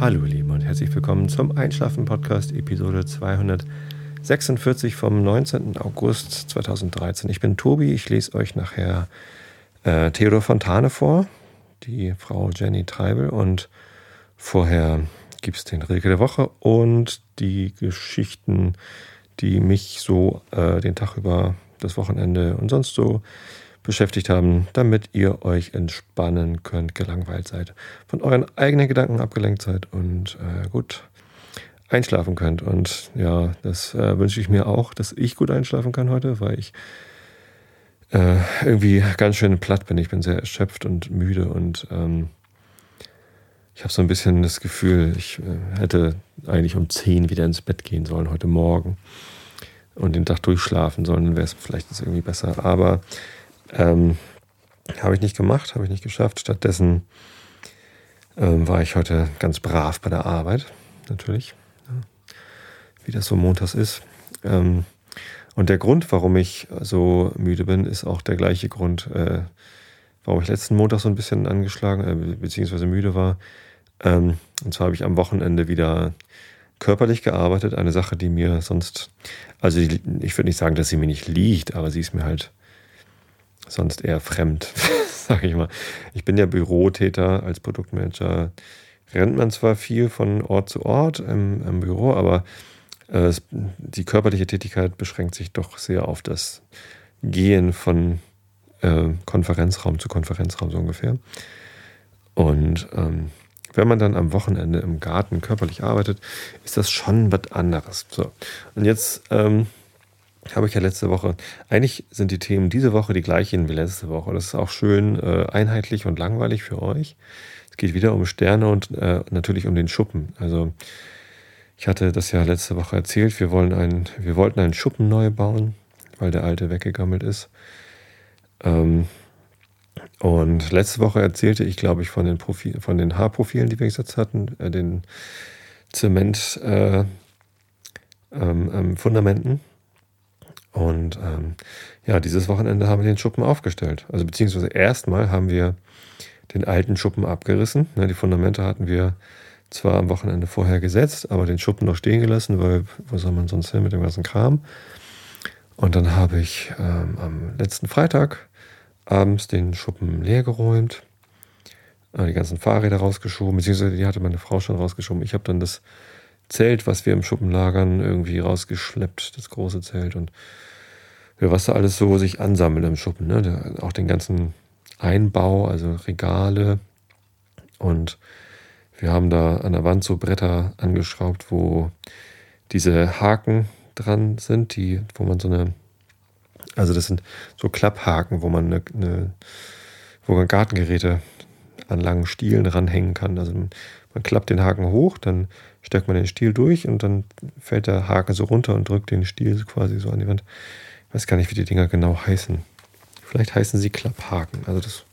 Hallo ihr Lieben und herzlich willkommen zum Einschlafen-Podcast Episode 246 vom 19. August 2013. Ich bin Tobi, ich lese euch nachher äh, Theodor Fontane vor, die Frau Jenny Treibel und vorher gibt es den Rilke der Woche und die Geschichten, die mich so äh, den Tag über das Wochenende und sonst so beschäftigt haben, damit ihr euch entspannen könnt, gelangweilt seid, von euren eigenen Gedanken abgelenkt seid und äh, gut einschlafen könnt. Und ja, das äh, wünsche ich mir auch, dass ich gut einschlafen kann heute, weil ich äh, irgendwie ganz schön platt bin. Ich bin sehr erschöpft und müde und ähm, ich habe so ein bisschen das Gefühl, ich äh, hätte eigentlich um 10 wieder ins Bett gehen sollen heute Morgen und den Tag durchschlafen sollen, dann wäre es vielleicht irgendwie besser. Aber ähm, habe ich nicht gemacht, habe ich nicht geschafft. Stattdessen ähm, war ich heute ganz brav bei der Arbeit, natürlich, ja, wie das so montags ist. Ähm, und der Grund, warum ich so müde bin, ist auch der gleiche Grund, äh, warum ich letzten Montag so ein bisschen angeschlagen äh, bzw. müde war. Ähm, und zwar habe ich am Wochenende wieder körperlich gearbeitet, eine Sache, die mir sonst, also ich würde nicht sagen, dass sie mir nicht liegt, aber sie ist mir halt sonst eher fremd, sage ich mal. Ich bin ja Bürotäter als Produktmanager. Rennt man zwar viel von Ort zu Ort im, im Büro, aber äh, die körperliche Tätigkeit beschränkt sich doch sehr auf das Gehen von äh, Konferenzraum zu Konferenzraum so ungefähr. Und ähm, wenn man dann am Wochenende im Garten körperlich arbeitet, ist das schon was anderes. So. Und jetzt ähm, habe ich ja letzte Woche. Eigentlich sind die Themen diese Woche die gleichen wie letzte Woche. Das ist auch schön äh, einheitlich und langweilig für euch. Es geht wieder um Sterne und äh, natürlich um den Schuppen. Also ich hatte das ja letzte Woche erzählt. Wir wollen einen, wir wollten einen Schuppen neu bauen, weil der alte weggegammelt ist. Ähm, und letzte Woche erzählte ich, glaube ich, von den, Profil, von den Haarprofilen, die wir gesetzt hatten, äh, den Zement äh, ähm, ähm, Fundamenten. Und ähm, ja, dieses Wochenende haben wir den Schuppen aufgestellt. Also beziehungsweise erstmal haben wir den alten Schuppen abgerissen. Ne, die Fundamente hatten wir zwar am Wochenende vorher gesetzt, aber den Schuppen noch stehen gelassen, weil wo soll man sonst hin mit dem ganzen Kram? Und dann habe ich ähm, am letzten Freitag abends den Schuppen leer geräumt, äh, die ganzen Fahrräder rausgeschoben, beziehungsweise die hatte meine Frau schon rausgeschoben. Ich habe dann das Zelt, was wir im Schuppen lagern, irgendwie rausgeschleppt, das große Zelt und was da alles so sich ansammelt im Schuppen. Ne? Auch den ganzen Einbau, also Regale und wir haben da an der Wand so Bretter angeschraubt, wo diese Haken dran sind, die, wo man so eine, also das sind so Klapphaken, wo man eine, eine wo man Gartengeräte an langen Stielen ranhängen kann. Also man klappt den Haken hoch, dann steckt man den Stiel durch und dann fällt der Haken so runter und drückt den Stiel quasi so an die Wand. Ich weiß gar nicht, wie die Dinger genau heißen. Vielleicht heißen sie Klapphaken. Also das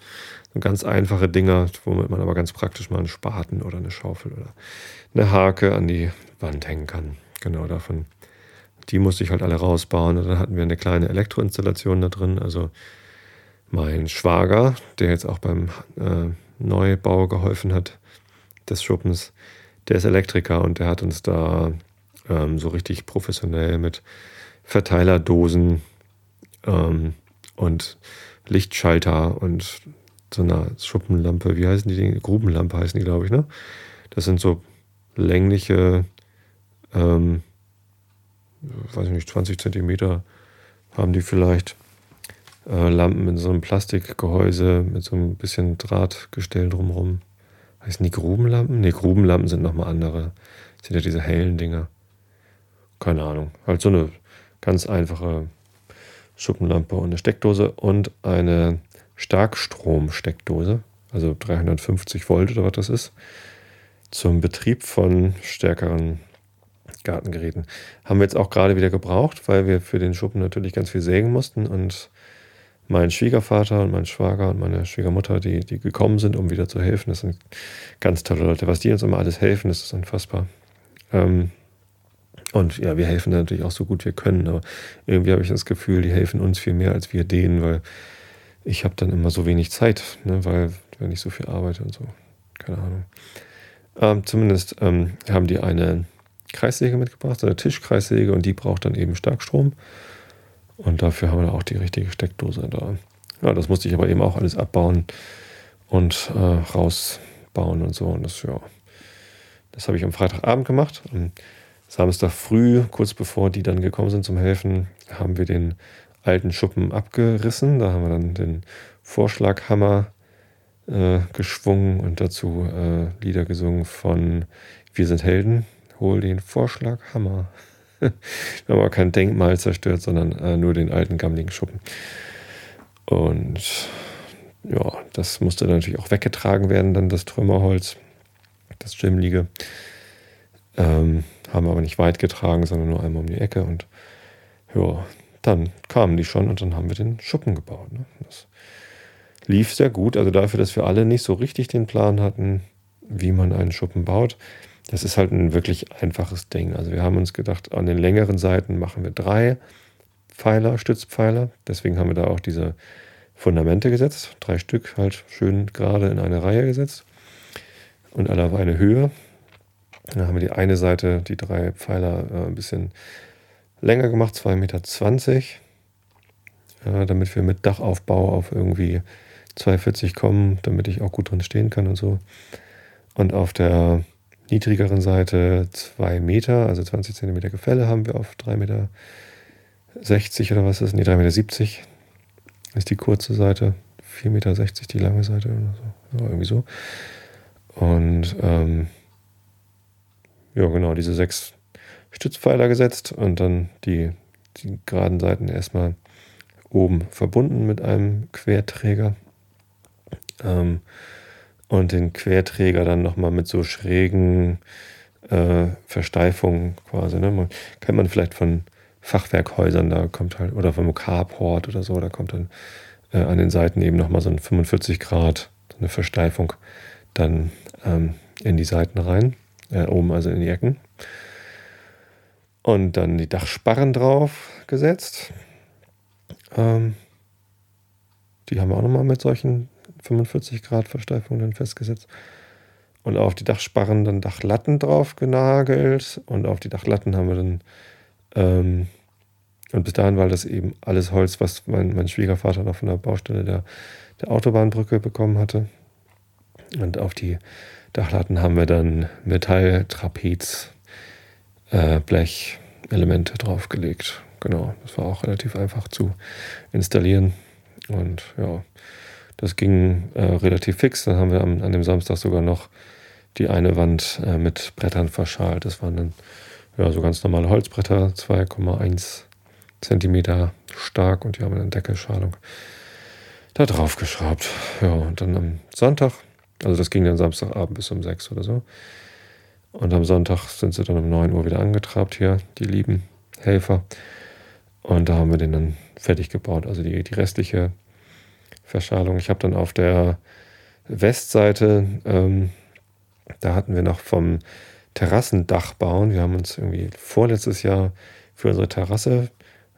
sind ganz einfache Dinger, womit man aber ganz praktisch mal einen Spaten oder eine Schaufel oder eine Hake an die Wand hängen kann. Genau davon. Die musste ich halt alle rausbauen. Und dann hatten wir eine kleine Elektroinstallation da drin. Also mein Schwager, der jetzt auch beim äh, Neubau geholfen hat des Schuppens, der ist Elektriker und der hat uns da ähm, so richtig professionell mit Verteilerdosen ähm, und Lichtschalter und so einer Schuppenlampe, wie heißen die Dinge? Grubenlampe heißen die, glaube ich, ne? Das sind so längliche, ähm, weiß ich nicht, 20 Zentimeter haben die vielleicht. Äh, Lampen in so einem Plastikgehäuse mit so ein bisschen Drahtgestell drumherum. Heißen die Grubenlampen? Ne, Grubenlampen sind nochmal andere. Das sind ja diese hellen Dinger. Keine Ahnung. Halt so eine ganz einfache Schuppenlampe und eine Steckdose und eine Starkstrom-Steckdose, also 350 Volt oder was das ist, zum Betrieb von stärkeren Gartengeräten. Haben wir jetzt auch gerade wieder gebraucht, weil wir für den Schuppen natürlich ganz viel sägen mussten und mein Schwiegervater und mein Schwager und meine Schwiegermutter, die, die gekommen sind, um wieder zu helfen. Das sind ganz tolle Leute. Was die uns immer alles helfen, das ist unfassbar. Ähm, und ja, wir helfen natürlich auch so gut wir können, aber irgendwie habe ich das Gefühl, die helfen uns viel mehr als wir denen, weil ich habe dann immer so wenig Zeit, ne, weil wenn ich so viel arbeite und so. Keine Ahnung. Ähm, zumindest ähm, haben die eine Kreissäge mitgebracht, eine Tischkreissäge und die braucht dann eben Starkstrom. Und dafür haben wir auch die richtige Steckdose da. Ja, das musste ich aber eben auch alles abbauen und äh, rausbauen und so. Und das, ja, das habe ich am Freitagabend gemacht. Am Samstag früh, kurz bevor die dann gekommen sind zum Helfen, haben wir den alten Schuppen abgerissen. Da haben wir dann den Vorschlaghammer äh, geschwungen und dazu äh, Lieder gesungen von Wir sind Helden. Hol den Vorschlaghammer. Wir haben aber kein Denkmal zerstört, sondern äh, nur den alten gammeligen Schuppen. Und ja, das musste natürlich auch weggetragen werden, dann das Trümmerholz, das Gymliege. Ähm, haben wir aber nicht weit getragen, sondern nur einmal um die Ecke. Und ja, dann kamen die schon und dann haben wir den Schuppen gebaut. Ne? Das lief sehr gut. Also dafür, dass wir alle nicht so richtig den Plan hatten, wie man einen Schuppen baut. Das ist halt ein wirklich einfaches Ding. Also wir haben uns gedacht, an den längeren Seiten machen wir drei Pfeiler, Stützpfeiler. Deswegen haben wir da auch diese Fundamente gesetzt. Drei Stück halt schön gerade in eine Reihe gesetzt. Und alle auf eine Höhe. Dann haben wir die eine Seite, die drei Pfeiler, äh, ein bisschen länger gemacht, 2,20 Meter. Äh, damit wir mit Dachaufbau auf irgendwie 2,40 kommen, damit ich auch gut drin stehen kann und so. Und auf der niedrigeren Seite 2 Meter, also 20 Zentimeter Gefälle haben wir auf 3,60 Meter oder was ist? Nee, 3,70 Meter ist die kurze Seite, 4,60 Meter die lange Seite oder so. Ja, irgendwie so. Und ähm, ja, genau, diese sechs Stützpfeiler gesetzt und dann die, die geraden Seiten erstmal oben verbunden mit einem Querträger. Ähm, und den Querträger dann nochmal mit so schrägen äh, Versteifungen quasi. Ne? Man, kennt man vielleicht von Fachwerkhäusern, da kommt halt, oder vom Carport oder so, da kommt dann äh, an den Seiten eben nochmal so ein 45 Grad, so eine Versteifung dann ähm, in die Seiten rein, äh, oben also in die Ecken. Und dann die Dachsparren drauf gesetzt. Ähm, die haben wir auch nochmal mit solchen 45 Grad Versteifung dann festgesetzt. Und auf die Dachsparren dann Dachlatten drauf genagelt. Und auf die Dachlatten haben wir dann, ähm, und bis dahin war das eben alles Holz, was mein, mein Schwiegervater noch von der Baustelle der, der Autobahnbrücke bekommen hatte. Und auf die Dachlatten haben wir dann Metall, Trapez, äh, Blechelemente draufgelegt. Genau, das war auch relativ einfach zu installieren. Und ja, das ging äh, relativ fix. Dann haben wir am, an dem Samstag sogar noch die eine Wand äh, mit Brettern verschalt. Das waren dann ja, so ganz normale Holzbretter, 2,1 Zentimeter stark und die haben eine Deckelschalung da drauf geschraubt. Ja, und dann am Sonntag, also das ging dann Samstagabend bis um 6 oder so. Und am Sonntag sind sie dann um 9 Uhr wieder angetrabt hier, die lieben Helfer. Und da haben wir den dann fertig gebaut. Also die, die restliche Verschalung. Ich habe dann auf der Westseite, ähm, da hatten wir noch vom Terrassendach bauen. Wir haben uns irgendwie vorletztes Jahr für unsere Terrasse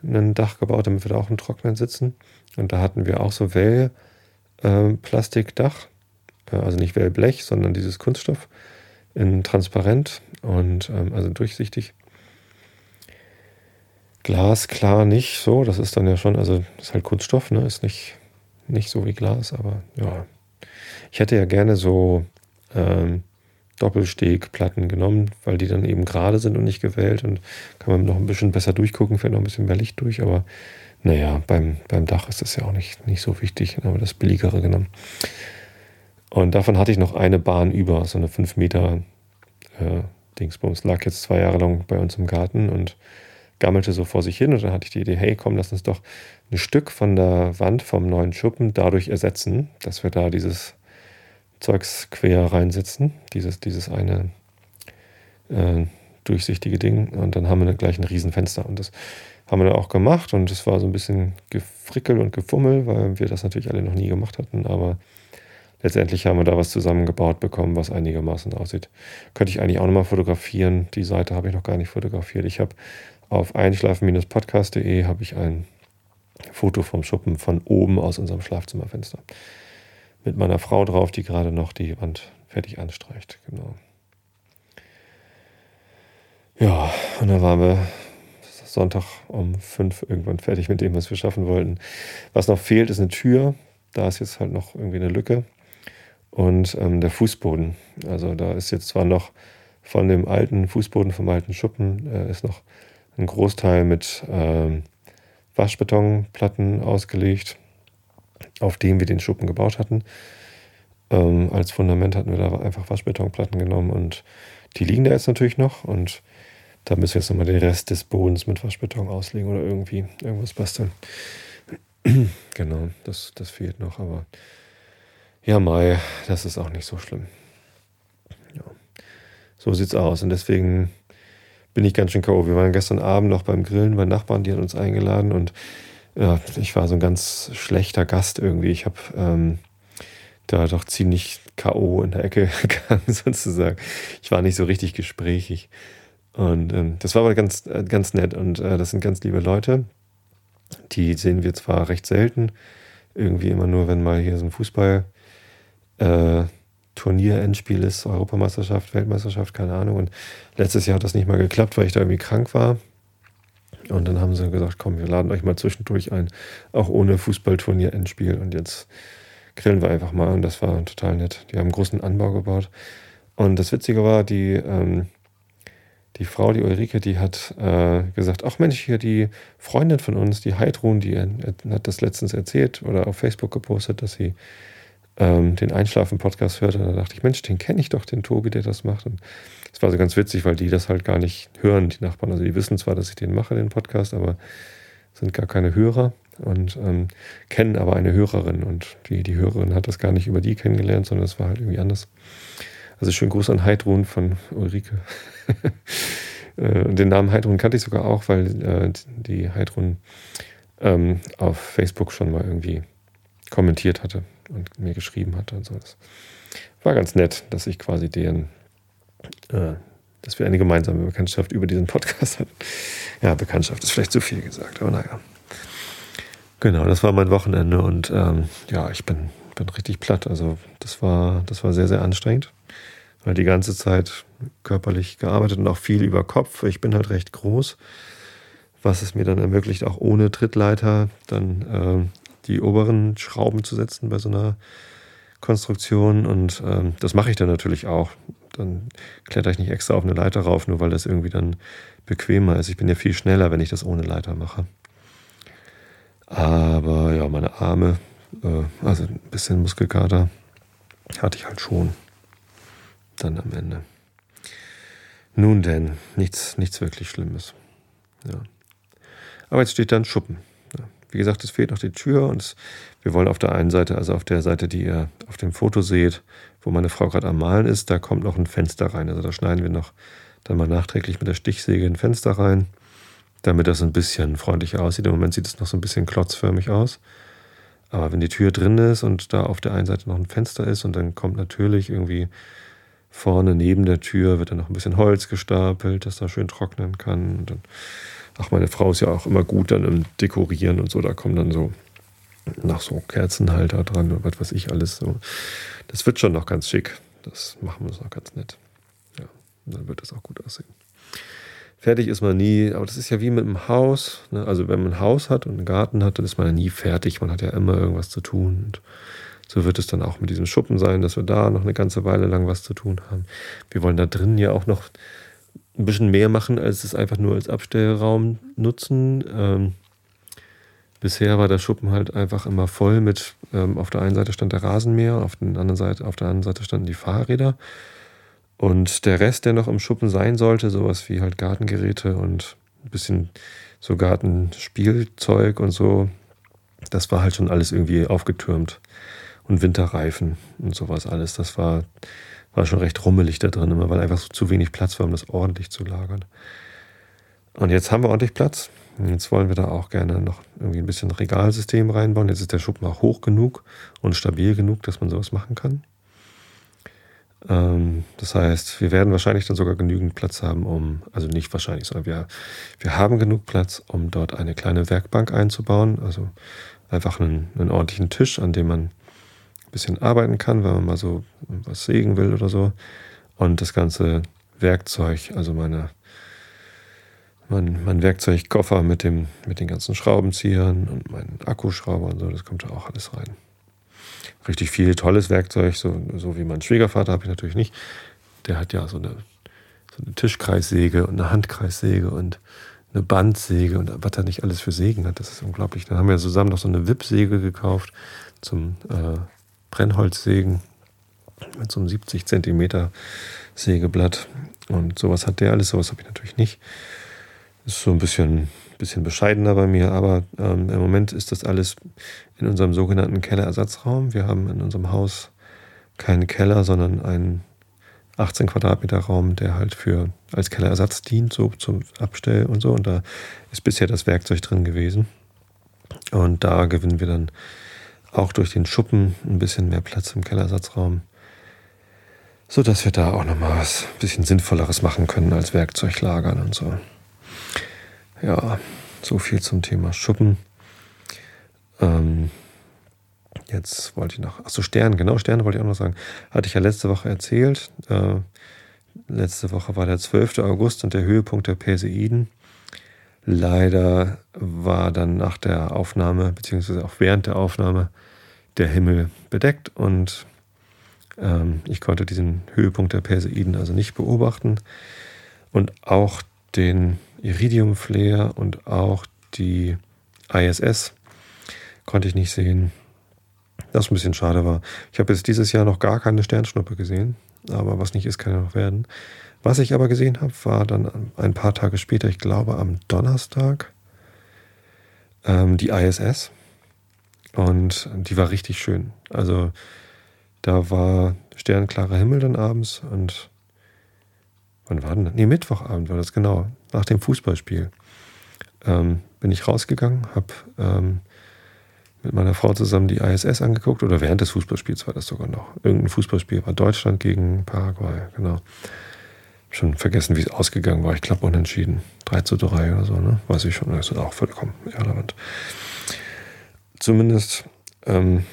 ein Dach gebaut, damit wir da auch im Trocknen sitzen. Und da hatten wir auch so Wellplastikdach, äh, äh, also nicht Wellblech, sondern dieses Kunststoff in transparent und ähm, also durchsichtig. Glas klar nicht so, das ist dann ja schon, also ist halt Kunststoff, ne? ist nicht nicht so wie Glas, aber ja. Ich hätte ja gerne so ähm, Doppelstegplatten genommen, weil die dann eben gerade sind und nicht gewählt und kann man noch ein bisschen besser durchgucken, fällt noch ein bisschen mehr Licht durch, aber naja, beim, beim Dach ist das ja auch nicht, nicht so wichtig, dann haben wir das billigere genommen. Und davon hatte ich noch eine Bahn über, so eine 5 Meter äh, Dingsbums, lag jetzt zwei Jahre lang bei uns im Garten und gammelte so vor sich hin und dann hatte ich die Idee, hey, komm, lass uns doch ein Stück von der Wand vom neuen Schuppen dadurch ersetzen, dass wir da dieses Zeugs quer reinsetzen, dieses, dieses eine äh, durchsichtige Ding und dann haben wir dann gleich ein Riesenfenster und das haben wir dann auch gemacht und es war so ein bisschen gefrickel und gefummel, weil wir das natürlich alle noch nie gemacht hatten, aber letztendlich haben wir da was zusammengebaut bekommen, was einigermaßen aussieht. Könnte ich eigentlich auch nochmal fotografieren. Die Seite habe ich noch gar nicht fotografiert. Ich habe auf einschlafen-podcast.de habe ich ein Foto vom Schuppen von oben aus unserem Schlafzimmerfenster. Mit meiner Frau drauf, die gerade noch die Wand fertig anstreicht. Genau. Ja, und dann waren wir Sonntag um fünf irgendwann fertig mit dem, was wir schaffen wollten. Was noch fehlt, ist eine Tür. Da ist jetzt halt noch irgendwie eine Lücke. Und ähm, der Fußboden. Also da ist jetzt zwar noch von dem alten Fußboden, vom alten Schuppen, äh, ist noch ein Großteil mit ähm, Waschbetonplatten ausgelegt, auf dem wir den Schuppen gebaut hatten. Ähm, als Fundament hatten wir da einfach Waschbetonplatten genommen und die liegen da jetzt natürlich noch und da müssen wir jetzt nochmal den Rest des Bodens mit Waschbeton auslegen oder irgendwie irgendwas basteln. genau, das, das fehlt noch, aber ja, Mai, das ist auch nicht so schlimm. Ja. So sieht's aus und deswegen bin ich ganz schön K.O. Wir waren gestern Abend noch beim Grillen bei Nachbarn, die haben uns eingeladen und ja, ich war so ein ganz schlechter Gast irgendwie. Ich habe ähm, da doch ziemlich K.O. in der Ecke gegangen, sozusagen. Ich war nicht so richtig gesprächig. Und ähm, das war aber ganz, äh, ganz nett und äh, das sind ganz liebe Leute. Die sehen wir zwar recht selten, irgendwie immer nur, wenn mal hier so ein Fußball äh, Turnier, Endspiel ist, Europameisterschaft, Weltmeisterschaft, keine Ahnung. Und letztes Jahr hat das nicht mal geklappt, weil ich da irgendwie krank war. Und dann haben sie gesagt, komm, wir laden euch mal zwischendurch ein, auch ohne Fußballturnier, Endspiel. Und jetzt grillen wir einfach mal und das war total nett. Die haben einen großen Anbau gebaut. Und das Witzige war, die, ähm, die Frau, die Ulrike, die hat äh, gesagt, ach Mensch, hier die Freundin von uns, die Heidrun, die hat das letztens erzählt oder auf Facebook gepostet, dass sie ähm, den Einschlafen-Podcast hört. Und da dachte ich, Mensch, den kenne ich doch, den Tobi, der das macht. Und das war so ganz witzig, weil die das halt gar nicht hören, die Nachbarn. Also die wissen zwar, dass ich den mache, den Podcast, aber sind gar keine Hörer und ähm, kennen aber eine Hörerin. Und die, die Hörerin hat das gar nicht über die kennengelernt, sondern es war halt irgendwie anders. Also schönen Gruß an Heidrun von Ulrike. Äh, den Namen Heidrun kannte ich sogar auch, weil äh, die Heidrun ähm, auf Facebook schon mal irgendwie kommentiert hatte und mir geschrieben hatte und so. Das war ganz nett, dass ich quasi deren, äh, dass wir eine gemeinsame Bekanntschaft über diesen Podcast hatten. Ja, Bekanntschaft ist vielleicht zu viel gesagt, aber naja. Genau, das war mein Wochenende und ähm, ja, ich bin, bin richtig platt. Also das war, das war sehr, sehr anstrengend weil die ganze Zeit körperlich gearbeitet und auch viel über Kopf. Ich bin halt recht groß, was es mir dann ermöglicht, auch ohne Trittleiter dann äh, die oberen Schrauben zu setzen bei so einer Konstruktion. Und ähm, das mache ich dann natürlich auch. Dann kletter ich nicht extra auf eine Leiter rauf, nur weil das irgendwie dann bequemer ist. Ich bin ja viel schneller, wenn ich das ohne Leiter mache. Aber ja, meine Arme, äh, also ein bisschen Muskelkater hatte ich halt schon dann am Ende. Nun denn, nichts, nichts wirklich Schlimmes. Ja. Aber jetzt steht da ein Schuppen. Wie gesagt, es fehlt noch die Tür und wir wollen auf der einen Seite, also auf der Seite, die ihr auf dem Foto seht, wo meine Frau gerade am Malen ist, da kommt noch ein Fenster rein. Also da schneiden wir noch dann mal nachträglich mit der Stichsäge ein Fenster rein, damit das ein bisschen freundlicher aussieht. Im Moment sieht es noch so ein bisschen klotzförmig aus. Aber wenn die Tür drin ist und da auf der einen Seite noch ein Fenster ist und dann kommt natürlich irgendwie Vorne neben der Tür wird dann noch ein bisschen Holz gestapelt, dass da schön trocknen kann. Und dann, ach, meine Frau ist ja auch immer gut dann im Dekorieren und so. Da kommen dann so nach so Kerzenhalter dran und was weiß ich alles so. Das wird schon noch ganz schick. Das machen wir uns noch ganz nett. Ja, dann wird das auch gut aussehen. Fertig ist man nie, aber das ist ja wie mit einem Haus. Ne? Also wenn man ein Haus hat und einen Garten hat, dann ist man ja nie fertig. Man hat ja immer irgendwas zu tun. Und so wird es dann auch mit diesem Schuppen sein, dass wir da noch eine ganze Weile lang was zu tun haben. Wir wollen da drin ja auch noch ein bisschen mehr machen, als es einfach nur als Abstellraum nutzen. Ähm, bisher war der Schuppen halt einfach immer voll mit, ähm, auf der einen Seite stand der Rasenmäher, auf, den anderen Seite, auf der anderen Seite standen die Fahrräder. Und der Rest, der noch im Schuppen sein sollte, sowas wie halt Gartengeräte und ein bisschen so Gartenspielzeug und so, das war halt schon alles irgendwie aufgetürmt und Winterreifen und sowas alles. Das war, war schon recht rummelig da drin, immer weil einfach so zu wenig Platz war, um das ordentlich zu lagern. Und jetzt haben wir ordentlich Platz. Jetzt wollen wir da auch gerne noch irgendwie ein bisschen Regalsystem reinbauen. Jetzt ist der Schuppen auch hoch genug und stabil genug, dass man sowas machen kann. Ähm, das heißt, wir werden wahrscheinlich dann sogar genügend Platz haben, um, also nicht wahrscheinlich, sondern wir, wir haben genug Platz, um dort eine kleine Werkbank einzubauen. Also einfach einen, einen ordentlichen Tisch, an dem man bisschen arbeiten kann, wenn man mal so was sägen will oder so. Und das ganze Werkzeug, also meine mein, mein Werkzeugkoffer mit, dem, mit den ganzen Schraubenziehern und meinen Akkuschrauber und so, das kommt da auch alles rein. Richtig viel tolles Werkzeug, so, so wie mein Schwiegervater habe ich natürlich nicht. Der hat ja so eine, so eine Tischkreissäge und eine Handkreissäge und eine Bandsäge und was er nicht alles für Sägen hat, das ist unglaublich. Dann haben wir zusammen noch so eine Wippsäge gekauft zum äh, Brennholzsägen mit so einem 70 Zentimeter Sägeblatt. Und sowas hat der alles, sowas habe ich natürlich nicht. Ist so ein bisschen, bisschen bescheidener bei mir, aber ähm, im Moment ist das alles in unserem sogenannten Kellerersatzraum. Wir haben in unserem Haus keinen Keller, sondern einen 18 Quadratmeter Raum, der halt für als Kellerersatz dient, so zum Abstell und so. Und da ist bisher das Werkzeug drin gewesen. Und da gewinnen wir dann auch durch den Schuppen ein bisschen mehr Platz im Kellerersatzraum so dass wir da auch nochmal was bisschen Sinnvolleres machen können als Werkzeug lagern und so. Ja, so viel zum Thema Schuppen. Ähm, jetzt wollte ich noch, achso, Sterne, genau, Sterne wollte ich auch noch sagen. Hatte ich ja letzte Woche erzählt. Äh, letzte Woche war der 12. August und der Höhepunkt der Perseiden. Leider war dann nach der Aufnahme, beziehungsweise auch während der Aufnahme, der Himmel bedeckt und ähm, ich konnte diesen Höhepunkt der Perseiden also nicht beobachten. Und auch den Iridium-Flare und auch die ISS konnte ich nicht sehen. Das ein bisschen schade war. Ich habe jetzt dieses Jahr noch gar keine Sternschnuppe gesehen, aber was nicht ist, kann ja noch werden. Was ich aber gesehen habe, war dann ein paar Tage später, ich glaube am Donnerstag, ähm, die ISS. Und die war richtig schön. Also da war sternklarer Himmel dann abends und wann war denn das? Nee, Mittwochabend war das genau, nach dem Fußballspiel. Ähm, bin ich rausgegangen, habe ähm, mit meiner Frau zusammen die ISS angeguckt oder während des Fußballspiels war das sogar noch. Irgendein Fußballspiel war Deutschland gegen Paraguay, genau. Schon vergessen, wie es ausgegangen war. Ich glaube unentschieden. 3 zu 3 oder so, ne? Weiß ich schon. Das ist auch vollkommen irrelevant. Zumindest ähm,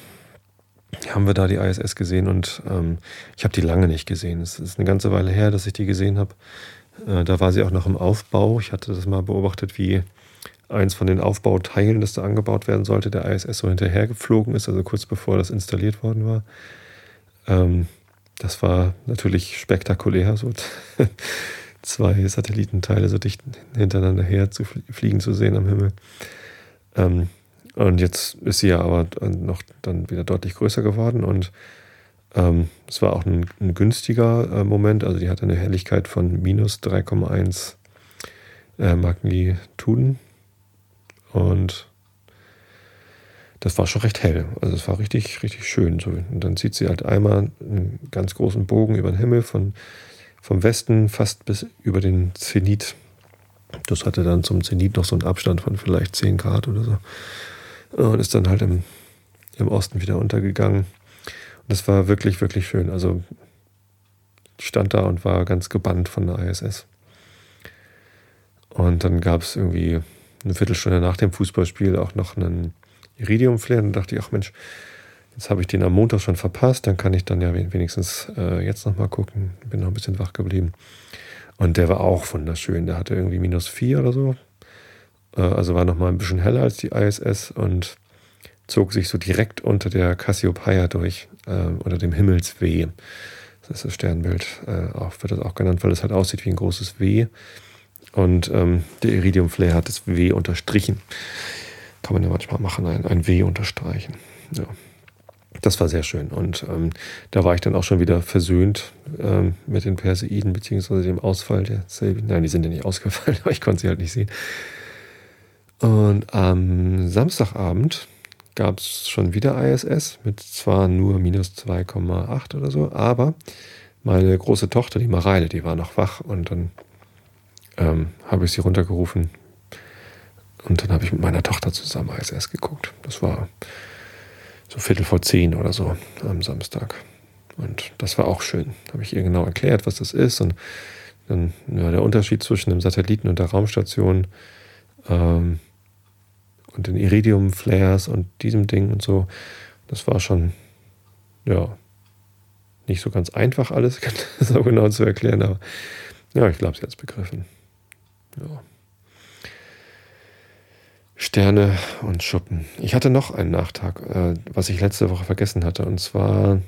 haben wir da die ISS gesehen und ähm, ich habe die lange nicht gesehen. Es ist eine ganze Weile her, dass ich die gesehen habe. Äh, da war sie auch noch im Aufbau. Ich hatte das mal beobachtet, wie eins von den Aufbauteilen, das da angebaut werden sollte, der ISS so hinterhergeflogen ist, also kurz bevor das installiert worden war. Ähm, das war natürlich spektakulär, so zwei Satellitenteile so dicht hintereinander her zu fliegen zu sehen am Himmel. Ähm, und jetzt ist sie ja aber noch dann wieder deutlich größer geworden und ähm, es war auch ein, ein günstiger äh, Moment. Also die hatte eine Helligkeit von minus 3,1 äh, Magnituden und das war schon recht hell. Also es war richtig, richtig schön. So. Und dann zieht sie halt einmal einen ganz großen Bogen über den Himmel von, vom Westen fast bis über den Zenit. Das hatte dann zum Zenit noch so einen Abstand von vielleicht 10 Grad oder so und ist dann halt im, im Osten wieder untergegangen. Und das war wirklich, wirklich schön. Also ich stand da und war ganz gebannt von der ISS. Und dann gab es irgendwie eine Viertelstunde nach dem Fußballspiel auch noch einen Iridium-Flare. Und dachte ich, ach Mensch, jetzt habe ich den am Montag schon verpasst, dann kann ich dann ja wenigstens äh, jetzt nochmal gucken. Bin noch ein bisschen wach geblieben. Und der war auch wunderschön. Der hatte irgendwie minus vier oder so. Äh, also war nochmal ein bisschen heller als die ISS und zog sich so direkt unter der Cassiopeia durch, äh, unter dem Himmelsweh. Das ist das Sternbild, äh, auch, wird das auch genannt, weil es halt aussieht wie ein großes W. Und ähm, der Iridium Flare hat das W unterstrichen. Kann man ja manchmal machen, ein, ein W unterstreichen. Ja. Das war sehr schön. Und ähm, da war ich dann auch schon wieder versöhnt ähm, mit den Perseiden, beziehungsweise dem Ausfall der Selby. Nein, die sind ja nicht ausgefallen, aber ich konnte sie halt nicht sehen. Und am Samstagabend gab es schon wieder ISS mit zwar nur minus 2,8 oder so, aber meine große Tochter, die Mareile, die war noch wach und dann ähm, habe ich sie runtergerufen und dann habe ich mit meiner Tochter zusammen ISS geguckt. Das war so Viertel vor zehn oder so am Samstag. Und das war auch schön. Habe ich ihr genau erklärt, was das ist und dann ja, der Unterschied zwischen dem Satelliten und der Raumstation. Ähm, und den Iridium-Flares und diesem Ding und so. Das war schon, ja, nicht so ganz einfach alles so genau zu erklären, aber ja, ich glaube, sie hat es begriffen. Ja. Sterne und Schuppen. Ich hatte noch einen Nachtrag, äh, was ich letzte Woche vergessen hatte, und zwar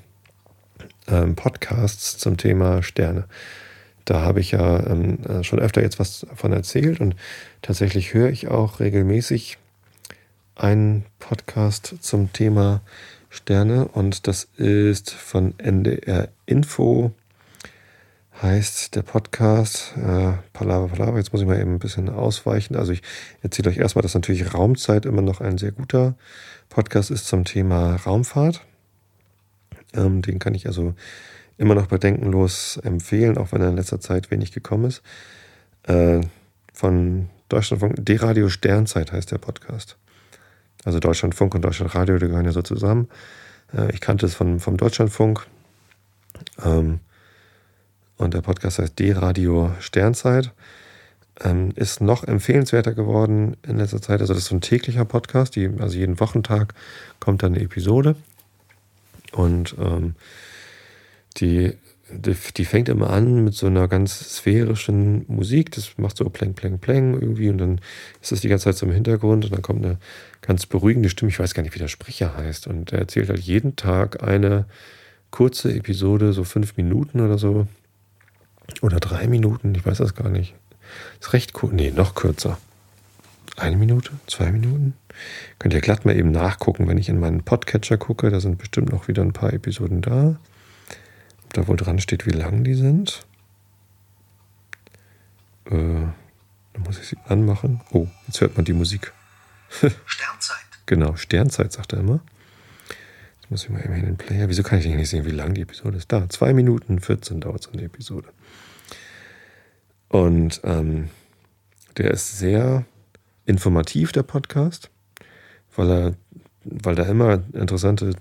ähm, Podcasts zum Thema Sterne. Da habe ich ja ähm, äh, schon öfter jetzt was davon erzählt und tatsächlich höre ich auch regelmäßig einen Podcast zum Thema Sterne und das ist von NDR Info heißt der Podcast äh, Palaver Palaver. Jetzt muss ich mal eben ein bisschen ausweichen. Also ich erzähle euch erstmal, dass natürlich Raumzeit immer noch ein sehr guter Podcast ist zum Thema Raumfahrt. Ähm, den kann ich also immer noch bedenkenlos empfehlen, auch wenn er in letzter Zeit wenig gekommen ist. Äh, von Deutschlandfunk, D-Radio Sternzeit heißt der Podcast. Also Deutschlandfunk und Deutschlandradio, die gehören ja so zusammen. Äh, ich kannte es von, vom Deutschlandfunk. Ähm, und der Podcast heißt D-Radio Sternzeit. Ähm, ist noch empfehlenswerter geworden in letzter Zeit. Also das ist so ein täglicher Podcast, die, also jeden Wochentag kommt dann eine Episode. Und ähm, die, die, die, fängt immer an mit so einer ganz sphärischen Musik. Das macht so Pleng, Pleng, Pleng irgendwie. Und dann ist das die ganze Zeit so im Hintergrund. Und dann kommt eine ganz beruhigende Stimme. Ich weiß gar nicht, wie der Sprecher heißt. Und er erzählt halt jeden Tag eine kurze Episode, so fünf Minuten oder so oder drei Minuten, ich weiß das gar nicht. Ist recht kurz. Nee, noch kürzer. Eine Minute? Zwei Minuten? Könnt ihr glatt mal eben nachgucken, wenn ich in meinen Podcatcher gucke. Da sind bestimmt noch wieder ein paar Episoden da. Ob da wohl dran steht, wie lang die sind. Äh, dann muss ich sie anmachen. Oh, jetzt hört man die Musik. Sternzeit. Genau, Sternzeit, sagt er immer. Jetzt muss ich mal eben in den Player. Wieso kann ich nicht sehen, wie lang die Episode ist? Da, zwei Minuten 14 dauert so eine Episode. Und ähm, der ist sehr informativ, der Podcast, weil, er, weil da immer interessante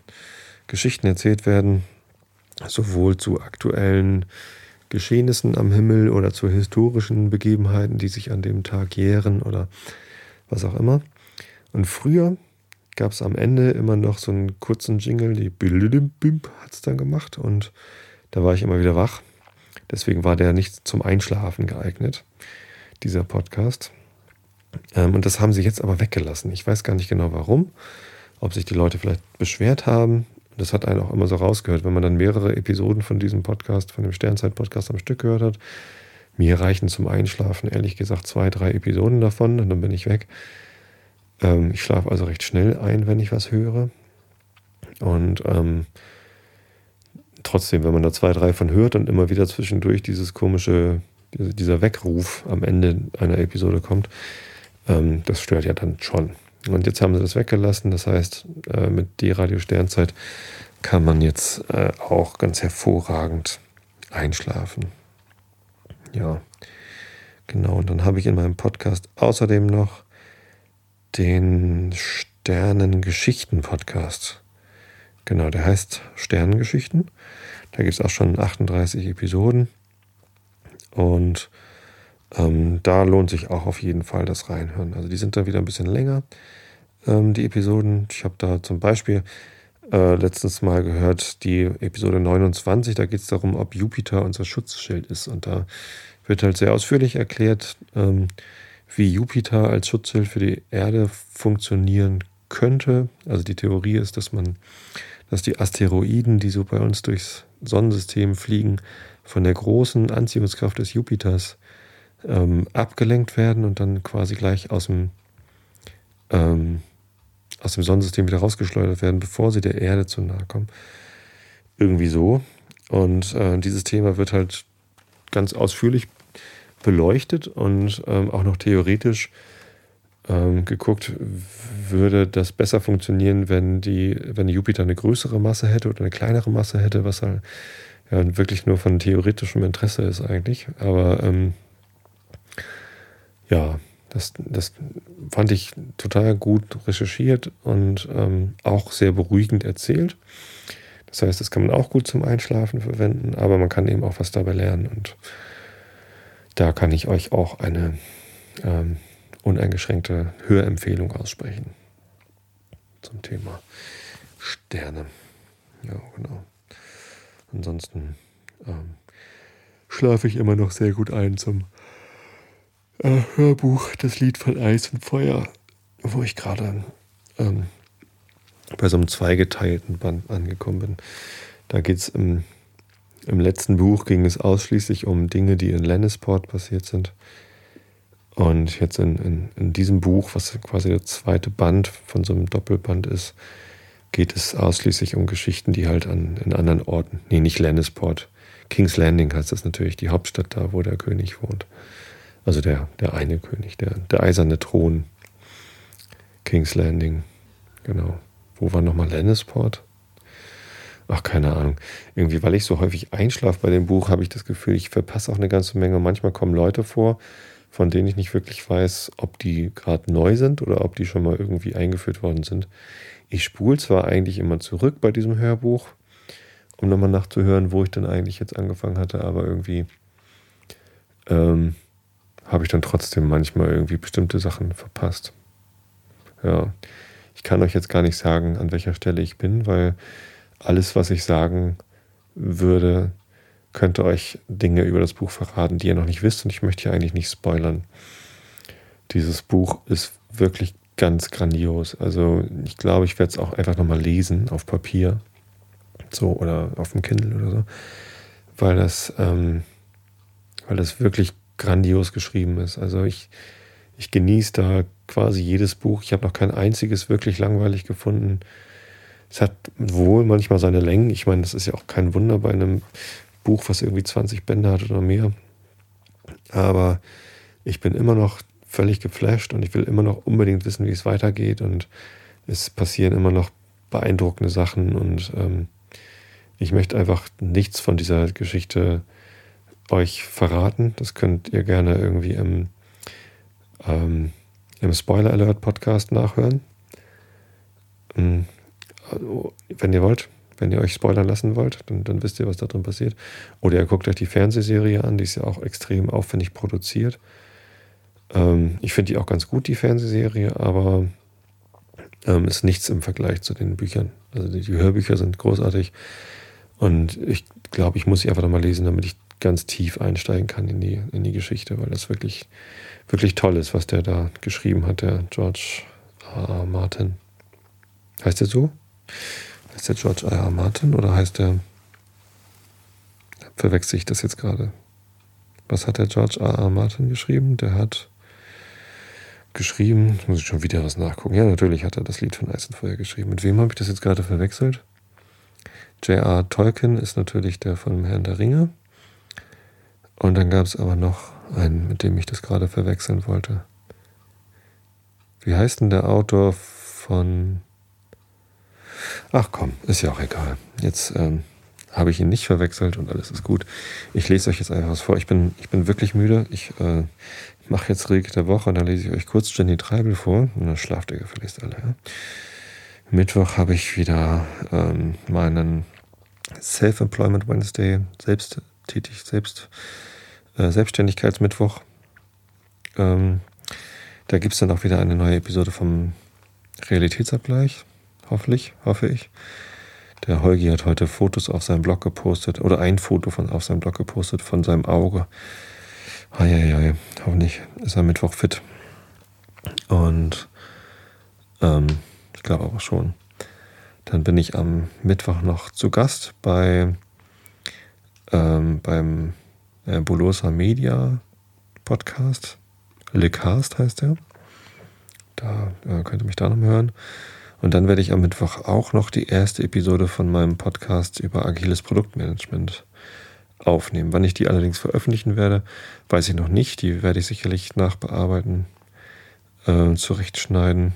Geschichten erzählt werden, sowohl zu aktuellen Geschehnissen am Himmel oder zu historischen Begebenheiten, die sich an dem Tag jähren oder was auch immer. Und früher gab es am Ende immer noch so einen kurzen Jingle, die hat es dann gemacht und da war ich immer wieder wach Deswegen war der nicht zum Einschlafen geeignet, dieser Podcast. Ähm, und das haben sie jetzt aber weggelassen. Ich weiß gar nicht genau warum. Ob sich die Leute vielleicht beschwert haben. Das hat einen auch immer so rausgehört, wenn man dann mehrere Episoden von diesem Podcast, von dem Sternzeit-Podcast am Stück gehört hat. Mir reichen zum Einschlafen ehrlich gesagt zwei, drei Episoden davon und dann bin ich weg. Ähm, ich schlafe also recht schnell ein, wenn ich was höre. Und ähm, trotzdem, wenn man da zwei, drei von hört und immer wieder zwischendurch dieses komische, dieser Weckruf am Ende einer Episode kommt, ähm, das stört ja dann schon. Und jetzt haben sie das weggelassen. Das heißt, äh, mit D-Radio Sternzeit kann man jetzt äh, auch ganz hervorragend einschlafen. Ja, genau. Und dann habe ich in meinem Podcast außerdem noch den Sternengeschichten-Podcast. Genau, der heißt Sternengeschichten. Da gibt es auch schon 38 Episoden. Und ähm, da lohnt sich auch auf jeden Fall das Reinhören. Also die sind dann wieder ein bisschen länger, ähm, die Episoden. Ich habe da zum Beispiel äh, letztens mal gehört, die Episode 29, da geht es darum, ob Jupiter unser Schutzschild ist. Und da wird halt sehr ausführlich erklärt, ähm, wie Jupiter als Schutzschild für die Erde funktionieren könnte. Also die Theorie ist, dass man dass die Asteroiden, die so bei uns durchs Sonnensystem fliegen, von der großen Anziehungskraft des Jupiters ähm, abgelenkt werden und dann quasi gleich aus dem, ähm, aus dem Sonnensystem wieder rausgeschleudert werden, bevor sie der Erde zu nahe kommen. Irgendwie so. Und äh, dieses Thema wird halt ganz ausführlich beleuchtet und ähm, auch noch theoretisch ähm, geguckt, würde das besser funktionieren, wenn die, wenn Jupiter eine größere Masse hätte oder eine kleinere Masse hätte, was halt ja, wirklich nur von theoretischem Interesse ist eigentlich. Aber ähm, ja, das, das fand ich total gut recherchiert und ähm, auch sehr beruhigend erzählt. Das heißt, das kann man auch gut zum Einschlafen verwenden, aber man kann eben auch was dabei lernen. Und da kann ich euch auch eine ähm, uneingeschränkte Hörempfehlung aussprechen zum Thema Sterne. Ja, genau. Ansonsten ähm, schlafe ich immer noch sehr gut ein zum äh, Hörbuch Das Lied von Eis und Feuer. wo ich gerade ähm, bei so einem zweigeteilten Band angekommen bin. Da geht es im, im letzten Buch ging es ausschließlich um Dinge, die in Lennisport passiert sind. Und jetzt in, in, in diesem Buch, was quasi der zweite Band von so einem Doppelband ist, geht es ausschließlich um Geschichten, die halt an, in anderen Orten, nee, nicht Lennisport, King's Landing heißt das natürlich, die Hauptstadt da, wo der König wohnt. Also der, der eine König, der, der eiserne Thron. King's Landing, genau. Wo war nochmal Lennisport? Ach, keine Ahnung. Irgendwie, weil ich so häufig einschlafe bei dem Buch, habe ich das Gefühl, ich verpasse auch eine ganze Menge. Manchmal kommen Leute vor, von denen ich nicht wirklich weiß, ob die gerade neu sind oder ob die schon mal irgendwie eingeführt worden sind. Ich spule zwar eigentlich immer zurück bei diesem Hörbuch, um nochmal nachzuhören, wo ich denn eigentlich jetzt angefangen hatte, aber irgendwie ähm, habe ich dann trotzdem manchmal irgendwie bestimmte Sachen verpasst. Ja, ich kann euch jetzt gar nicht sagen, an welcher Stelle ich bin, weil alles, was ich sagen würde, könnte euch Dinge über das Buch verraten, die ihr noch nicht wisst und ich möchte hier eigentlich nicht spoilern. Dieses Buch ist wirklich ganz grandios. Also ich glaube, ich werde es auch einfach nochmal lesen auf Papier. So, oder auf dem Kindle oder so. Weil das, ähm, weil das wirklich grandios geschrieben ist. Also ich, ich genieße da quasi jedes Buch. Ich habe noch kein einziges wirklich langweilig gefunden. Es hat wohl manchmal seine Längen. Ich meine, das ist ja auch kein Wunder bei einem Buch, was irgendwie 20 Bände hat oder mehr. Aber ich bin immer noch völlig geflasht und ich will immer noch unbedingt wissen, wie es weitergeht. Und es passieren immer noch beeindruckende Sachen. Und ähm, ich möchte einfach nichts von dieser Geschichte euch verraten. Das könnt ihr gerne irgendwie im, ähm, im Spoiler Alert Podcast nachhören. Ähm, wenn ihr wollt, wenn ihr euch spoilern lassen wollt, dann, dann wisst ihr, was da drin passiert. Oder ihr guckt euch die Fernsehserie an, die ist ja auch extrem aufwendig produziert. Ähm, ich finde die auch ganz gut, die Fernsehserie, aber ähm, ist nichts im Vergleich zu den Büchern. Also die, die Hörbücher sind großartig. Und ich glaube, ich muss sie einfach nochmal lesen, damit ich ganz tief einsteigen kann in die, in die Geschichte, weil das wirklich, wirklich toll ist, was der da geschrieben hat, der George R. R. Martin. Heißt der so? Heißt der George R. R. Martin oder heißt der. Verwechsel ich das jetzt gerade? Was hat der George R. R. Martin geschrieben? Der hat geschrieben, muss ich schon wieder was nachgucken. Ja, natürlich hat er das Lied von Eis und Feuer geschrieben. Mit wem habe ich das jetzt gerade verwechselt? J.R. Tolkien ist natürlich der von Herrn der Ringe. Und dann gab es aber noch einen, mit dem ich das gerade verwechseln wollte. Wie heißt denn der Autor von... Ach komm, ist ja auch egal. Jetzt ähm, habe ich ihn nicht verwechselt und alles ist gut. Ich lese euch jetzt einfach was vor. Ich bin, ich bin wirklich müde. Ich äh, mache jetzt Regel der Woche und dann lese ich euch kurz Jenny Treibel vor. Und dann schlaft ihr gefälligst alle. Ja? Mittwoch habe ich wieder ähm, meinen Self-Employment Wednesday, selbsttätig, selbst, äh, Selbstständigkeitsmittwoch. Ähm, da gibt es dann auch wieder eine neue Episode vom Realitätsabgleich. Hoffentlich, hoffe ich. Der Holgi hat heute Fotos auf seinem Blog gepostet, oder ein Foto von, auf seinem Blog gepostet von seinem Auge. Eieiei, hoffentlich ist er Mittwoch fit. Und ähm, ich glaube aber schon. Dann bin ich am Mittwoch noch zu Gast bei ähm, beim äh, Bulosa Media Podcast. Lecast heißt er. Da äh, könnt ihr mich da noch mal hören. Und dann werde ich am Mittwoch auch noch die erste Episode von meinem Podcast über agiles Produktmanagement aufnehmen. Wann ich die allerdings veröffentlichen werde, weiß ich noch nicht. Die werde ich sicherlich nachbearbeiten, äh, zurechtschneiden.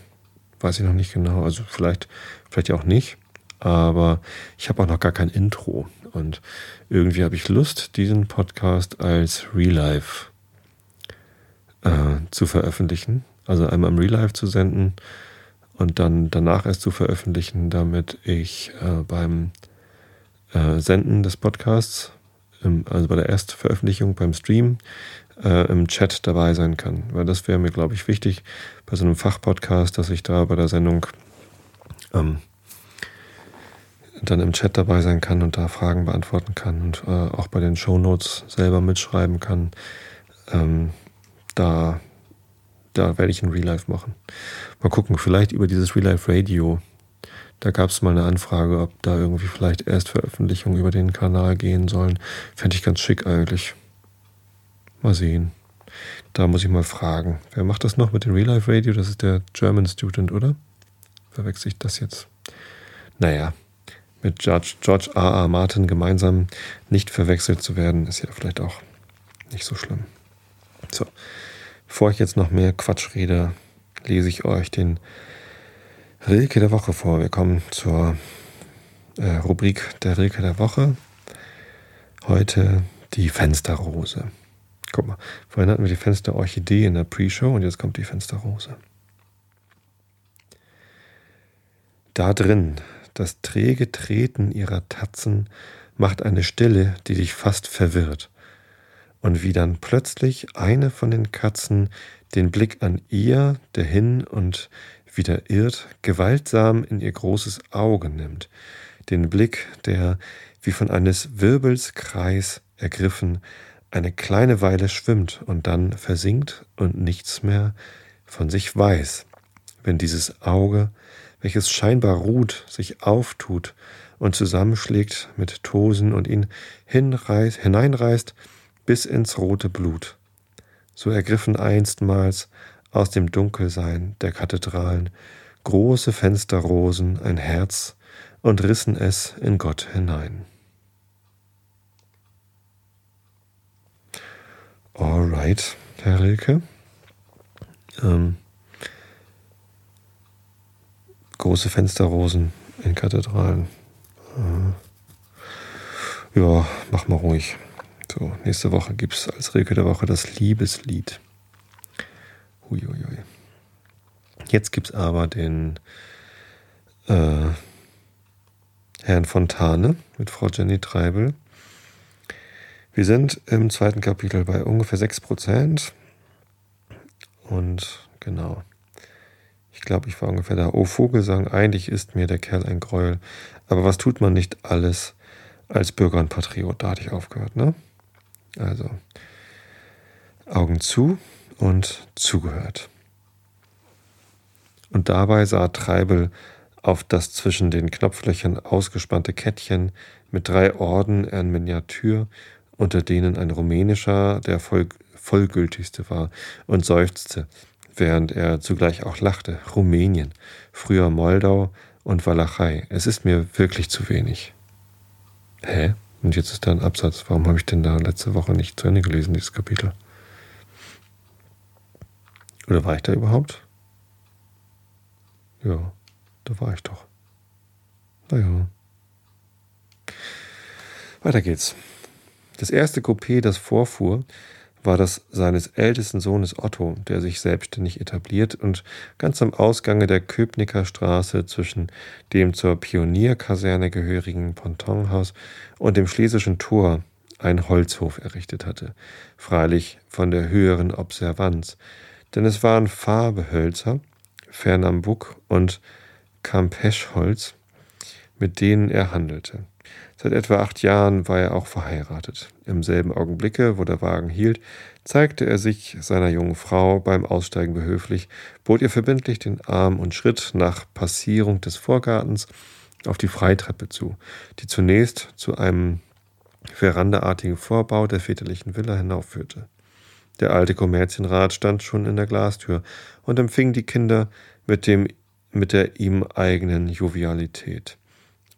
Weiß ich noch nicht genau. Also vielleicht vielleicht auch nicht. Aber ich habe auch noch gar kein Intro. Und irgendwie habe ich Lust, diesen Podcast als Real Life äh, zu veröffentlichen. Also einmal im Real Life zu senden und dann danach erst zu veröffentlichen, damit ich äh, beim äh, Senden des Podcasts, im, also bei der Erstveröffentlichung, beim Stream, äh, im Chat dabei sein kann. Weil das wäre mir, glaube ich, wichtig bei so einem Fachpodcast, dass ich da bei der Sendung ähm, dann im Chat dabei sein kann und da Fragen beantworten kann und äh, auch bei den Shownotes selber mitschreiben kann. Ähm, da Da werde ich ein Real Life machen. Mal gucken, vielleicht über dieses Real Life Radio. Da gab es mal eine Anfrage, ob da irgendwie vielleicht Erstveröffentlichungen über den Kanal gehen sollen. Fände ich ganz schick eigentlich. Mal sehen. Da muss ich mal fragen. Wer macht das noch mit dem Real Life Radio? Das ist der German Student, oder? Verwechsel ich das jetzt? Naja, mit George, R. R. Martin gemeinsam nicht verwechselt zu werden, ist ja vielleicht auch nicht so schlimm. So, bevor ich jetzt noch mehr Quatsch rede, lese ich euch den Rilke der Woche vor. Wir kommen zur äh, Rubrik der Rilke der Woche. Heute die Fensterrose. Guck mal, vorhin hatten wir die Fensterorchidee in der Pre-Show und jetzt kommt die Fensterrose. Da drin, das träge Treten ihrer Tatzen macht eine Stille, die dich fast verwirrt. Und wie dann plötzlich eine von den Katzen den Blick an ihr, der hin und wieder irrt, gewaltsam in ihr großes Auge nimmt, den Blick, der wie von eines Wirbels Kreis ergriffen eine kleine Weile schwimmt und dann versinkt und nichts mehr von sich weiß, wenn dieses Auge, welches scheinbar ruht, sich auftut und zusammenschlägt mit Tosen und ihn hinreißt, hineinreißt bis ins rote Blut. So ergriffen einstmals aus dem Dunkelsein der Kathedralen große Fensterrosen ein Herz und rissen es in Gott hinein. Alright, Herr Rilke. Ähm, große Fensterrosen in Kathedralen. Äh, ja, mach mal ruhig. So, nächste Woche gibt es als Rilke der Woche das Liebeslied. Huiuiui. Jetzt gibt es aber den äh, Herrn Fontane mit Frau Jenny Treibel. Wir sind im zweiten Kapitel bei ungefähr 6%. Und genau. Ich glaube, ich war ungefähr da. Oh Vogelsang, eigentlich ist mir der Kerl ein Gräuel. Aber was tut man nicht alles als Bürger und Patriot? Da hatte ich aufgehört, ne? Also, Augen zu und zugehört. Und dabei sah Treibel auf das zwischen den Knopflöchern ausgespannte Kettchen mit drei Orden in Miniatur unter denen ein rumänischer der voll, vollgültigste war, und seufzte, während er zugleich auch lachte. Rumänien, früher Moldau und Walachei. Es ist mir wirklich zu wenig. Hä? Und jetzt ist da ein Absatz. Warum habe ich denn da letzte Woche nicht zu Ende gelesen, dieses Kapitel? Oder war ich da überhaupt? Ja, da war ich doch. Naja. Weiter geht's. Das erste Coupé, das vorfuhr, war das seines ältesten Sohnes Otto, der sich selbstständig etabliert und ganz am Ausgange der Köpnicker Straße zwischen dem zur Pionierkaserne gehörigen Pontonhaus und dem Schlesischen Tor einen Holzhof errichtet hatte, freilich von der höheren Observanz, denn es waren Farbehölzer, Fernambuk und Campeschholz, mit denen er handelte. Seit etwa acht Jahren war er auch verheiratet. Im selben Augenblicke, wo der Wagen hielt, zeigte er sich seiner jungen Frau beim Aussteigen behöflich, bot ihr verbindlich den Arm und schritt nach Passierung des Vorgartens auf die Freitreppe zu, die zunächst zu einem verandaartigen Vorbau der väterlichen Villa hinaufführte. Der alte Kommerzienrat stand schon in der Glastür und empfing die Kinder mit, dem, mit der ihm eigenen Jovialität.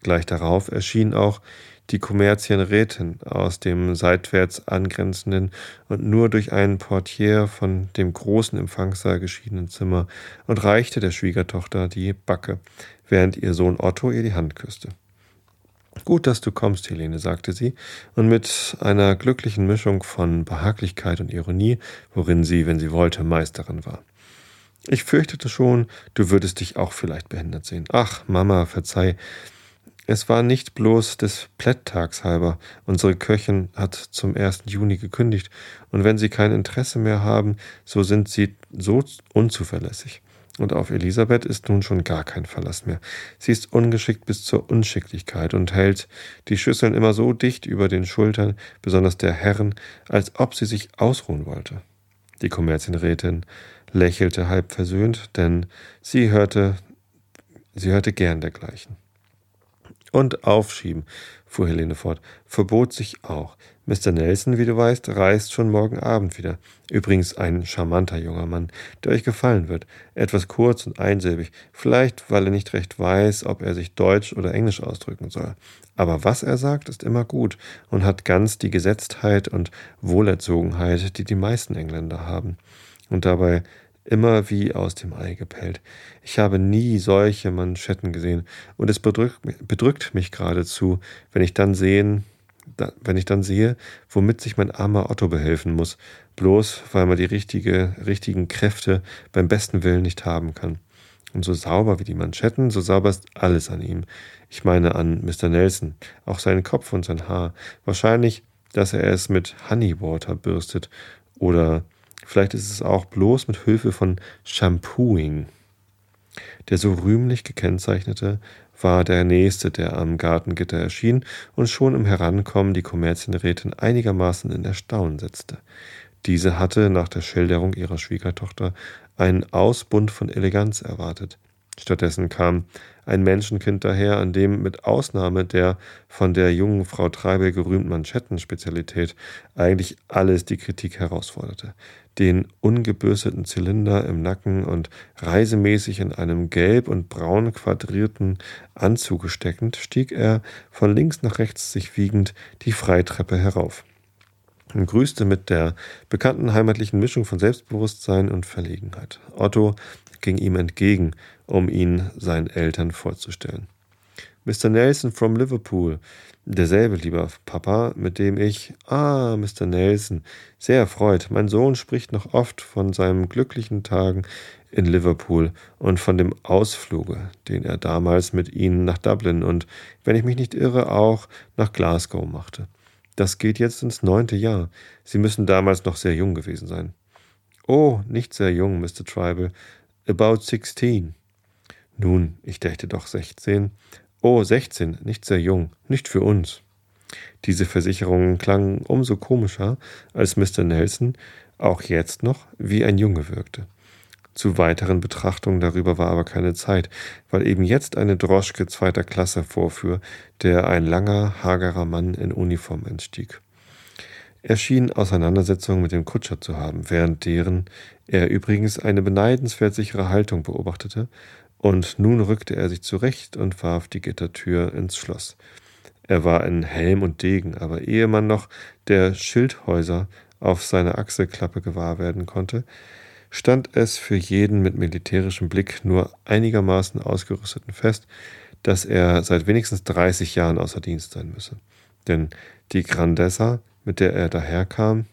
Gleich darauf erschien auch die Kommerzienrätin aus dem seitwärts angrenzenden und nur durch einen Portier von dem großen Empfangssaal geschiedenen Zimmer und reichte der Schwiegertochter die Backe, während ihr Sohn Otto ihr die Hand küsste. Gut, dass du kommst, Helene, sagte sie, und mit einer glücklichen Mischung von Behaglichkeit und Ironie, worin sie, wenn sie wollte, Meisterin war. Ich fürchtete schon, du würdest dich auch vielleicht behindert sehen. Ach, Mama, verzeih, es war nicht bloß des Plätttags halber. Unsere Köchin hat zum 1. Juni gekündigt, und wenn Sie kein Interesse mehr haben, so sind Sie so unzuverlässig. Und auf Elisabeth ist nun schon gar kein Verlass mehr. Sie ist ungeschickt bis zur Unschicklichkeit und hält die Schüsseln immer so dicht über den Schultern, besonders der Herren, als ob sie sich ausruhen wollte. Die Kommerzienrätin lächelte halb versöhnt, denn sie hörte, sie hörte gern dergleichen. Und aufschieben, fuhr Helene fort, verbot sich auch. Mr. Nelson, wie du weißt, reist schon morgen Abend wieder. Übrigens ein charmanter junger Mann, der euch gefallen wird. Etwas kurz und einsilbig, vielleicht weil er nicht recht weiß, ob er sich Deutsch oder Englisch ausdrücken soll. Aber was er sagt, ist immer gut und hat ganz die Gesetztheit und Wohlerzogenheit, die die meisten Engländer haben. Und dabei immer wie aus dem Ei gepellt. Ich habe nie solche Manschetten gesehen, und es bedrückt, bedrückt mich geradezu, wenn ich dann sehen, da, wenn ich dann sehe, womit sich mein armer Otto behelfen muss, bloß weil man die richtige, richtigen Kräfte beim besten Willen nicht haben kann. Und so sauber wie die Manschetten, so sauber ist alles an ihm. Ich meine an Mr. Nelson, auch seinen Kopf und sein Haar. Wahrscheinlich, dass er es mit Honeywater bürstet oder Vielleicht ist es auch bloß mit Hilfe von Shampooing. Der so rühmlich gekennzeichnete war der nächste, der am Gartengitter erschien und schon im Herankommen die Kommerzienrätin einigermaßen in Erstaunen setzte. Diese hatte nach der Schilderung ihrer Schwiegertochter einen Ausbund von Eleganz erwartet. Stattdessen kam ein Menschenkind daher, an dem mit Ausnahme der von der jungen Frau Treibel gerühmten Manschettenspezialität eigentlich alles die Kritik herausforderte. Den ungebürsteten Zylinder im Nacken und reisemäßig in einem gelb und braun quadrierten Anzug steckend, stieg er von links nach rechts sich wiegend die Freitreppe herauf und grüßte mit der bekannten heimatlichen Mischung von Selbstbewusstsein und Verlegenheit. Otto ging ihm entgegen, um ihn seinen Eltern vorzustellen. Mr. Nelson from Liverpool, derselbe, lieber Papa, mit dem ich, ah, Mr. Nelson, sehr erfreut. Mein Sohn spricht noch oft von seinen glücklichen Tagen in Liverpool und von dem Ausfluge, den er damals mit Ihnen nach Dublin und, wenn ich mich nicht irre, auch nach Glasgow machte. Das geht jetzt ins neunte Jahr. Sie müssen damals noch sehr jung gewesen sein. Oh, nicht sehr jung, Mr. Tribal. About sixteen. Nun, ich dächte doch sechzehn. Oh, sechzehn, nicht sehr jung, nicht für uns. Diese Versicherungen klangen umso komischer, als Mr. Nelson auch jetzt noch wie ein Junge wirkte. Zu weiteren Betrachtungen darüber war aber keine Zeit, weil eben jetzt eine Droschke zweiter Klasse vorfuhr, der ein langer, hagerer Mann in Uniform entstieg. Er schien Auseinandersetzungen mit dem Kutscher zu haben, während deren er übrigens eine beneidenswert sichere Haltung beobachtete, und nun rückte er sich zurecht und warf die Gittertür ins Schloss. Er war in Helm und Degen, aber ehe man noch der Schildhäuser auf seiner Achselklappe gewahr werden konnte, stand es für jeden mit militärischem Blick nur einigermaßen ausgerüsteten fest, dass er seit wenigstens 30 Jahren außer Dienst sein müsse. Denn die Grandezza, mit der er daherkam,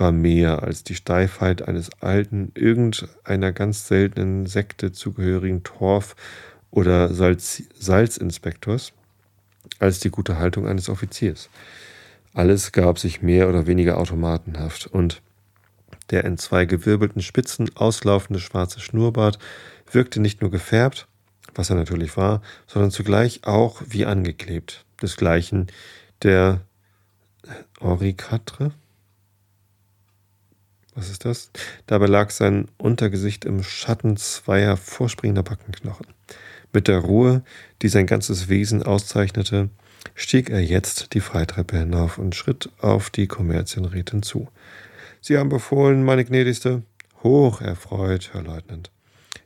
war mehr als die Steifheit eines alten, irgendeiner ganz seltenen Sekte zugehörigen Torf- oder Salz Salzinspektors, als die gute Haltung eines Offiziers. Alles gab sich mehr oder weniger automatenhaft und der in zwei gewirbelten Spitzen auslaufende schwarze Schnurrbart wirkte nicht nur gefärbt, was er natürlich war, sondern zugleich auch wie angeklebt. Desgleichen der Auricatre. Was ist das? Dabei lag sein Untergesicht im Schatten zweier vorspringender Backenknochen. Mit der Ruhe, die sein ganzes Wesen auszeichnete, stieg er jetzt die Freitreppe hinauf und schritt auf die Kommerzienrätin zu. Sie haben befohlen, meine gnädigste. Hoch erfreut, Herr Leutnant.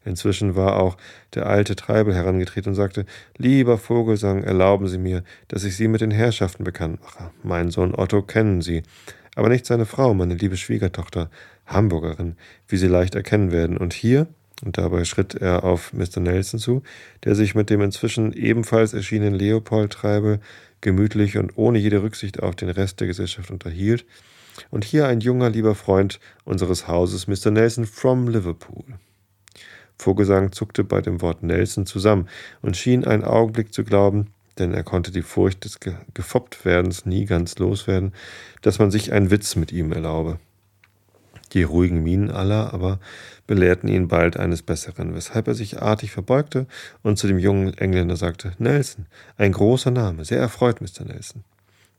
Inzwischen war auch der alte Treibel herangetreten und sagte, Lieber Vogelsang, erlauben Sie mir, dass ich Sie mit den Herrschaften bekannt mache. Mein Sohn Otto kennen Sie, aber nicht seine Frau, meine liebe Schwiegertochter, Hamburgerin, wie Sie leicht erkennen werden. Und hier, und dabei schritt er auf Mr. Nelson zu, der sich mit dem inzwischen ebenfalls erschienenen Leopold Treibel gemütlich und ohne jede Rücksicht auf den Rest der Gesellschaft unterhielt, und hier ein junger, lieber Freund unseres Hauses, Mr. Nelson from Liverpool. Vogelsang zuckte bei dem Wort Nelson zusammen und schien einen Augenblick zu glauben, denn er konnte die Furcht des Ge Gefopptwerdens nie ganz loswerden, dass man sich einen Witz mit ihm erlaube. Die ruhigen Mienen aller aber belehrten ihn bald eines Besseren, weshalb er sich artig verbeugte und zu dem jungen Engländer sagte, Nelson, ein großer Name, sehr erfreut, Mr. Nelson.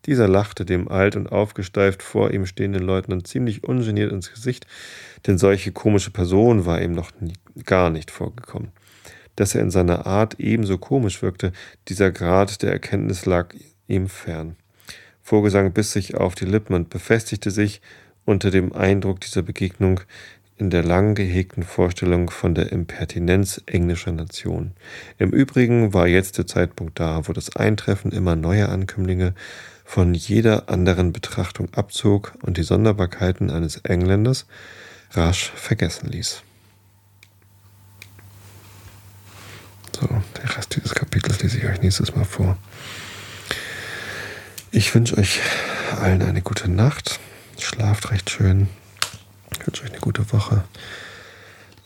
Dieser lachte dem alt und aufgesteift vor ihm stehenden Leutnant ziemlich ungeniert ins Gesicht, denn solche komische Person war ihm noch nie, gar nicht vorgekommen. Dass er in seiner Art ebenso komisch wirkte, dieser Grad der Erkenntnis lag ihm fern. Vogelsang biss sich auf die Lippen und befestigte sich unter dem Eindruck dieser Begegnung in der lang gehegten Vorstellung von der Impertinenz englischer Nation. Im Übrigen war jetzt der Zeitpunkt da, wo das Eintreffen immer neuer Ankömmlinge von jeder anderen Betrachtung abzog und die Sonderbarkeiten eines Engländers rasch vergessen ließ. So, der Rest dieses Kapitels lese ich euch nächstes Mal vor. Ich wünsche euch allen eine gute Nacht. Schlaft recht schön. Ich wünsche euch eine gute Woche.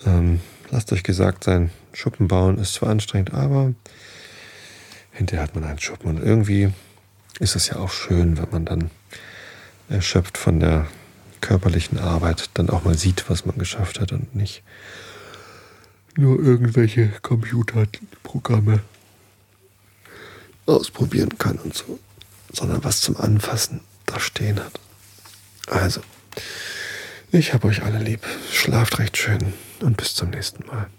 Ähm, lasst euch gesagt sein, Schuppen bauen ist zwar anstrengend, aber hinterher hat man einen Schuppen. Und irgendwie ist es ja auch schön, wenn man dann erschöpft von der körperlichen Arbeit dann auch mal sieht, was man geschafft hat und nicht nur irgendwelche Computerprogramme ausprobieren kann und so, sondern was zum Anfassen da stehen hat. Also, ich habe euch alle lieb. Schlaft recht schön und bis zum nächsten Mal.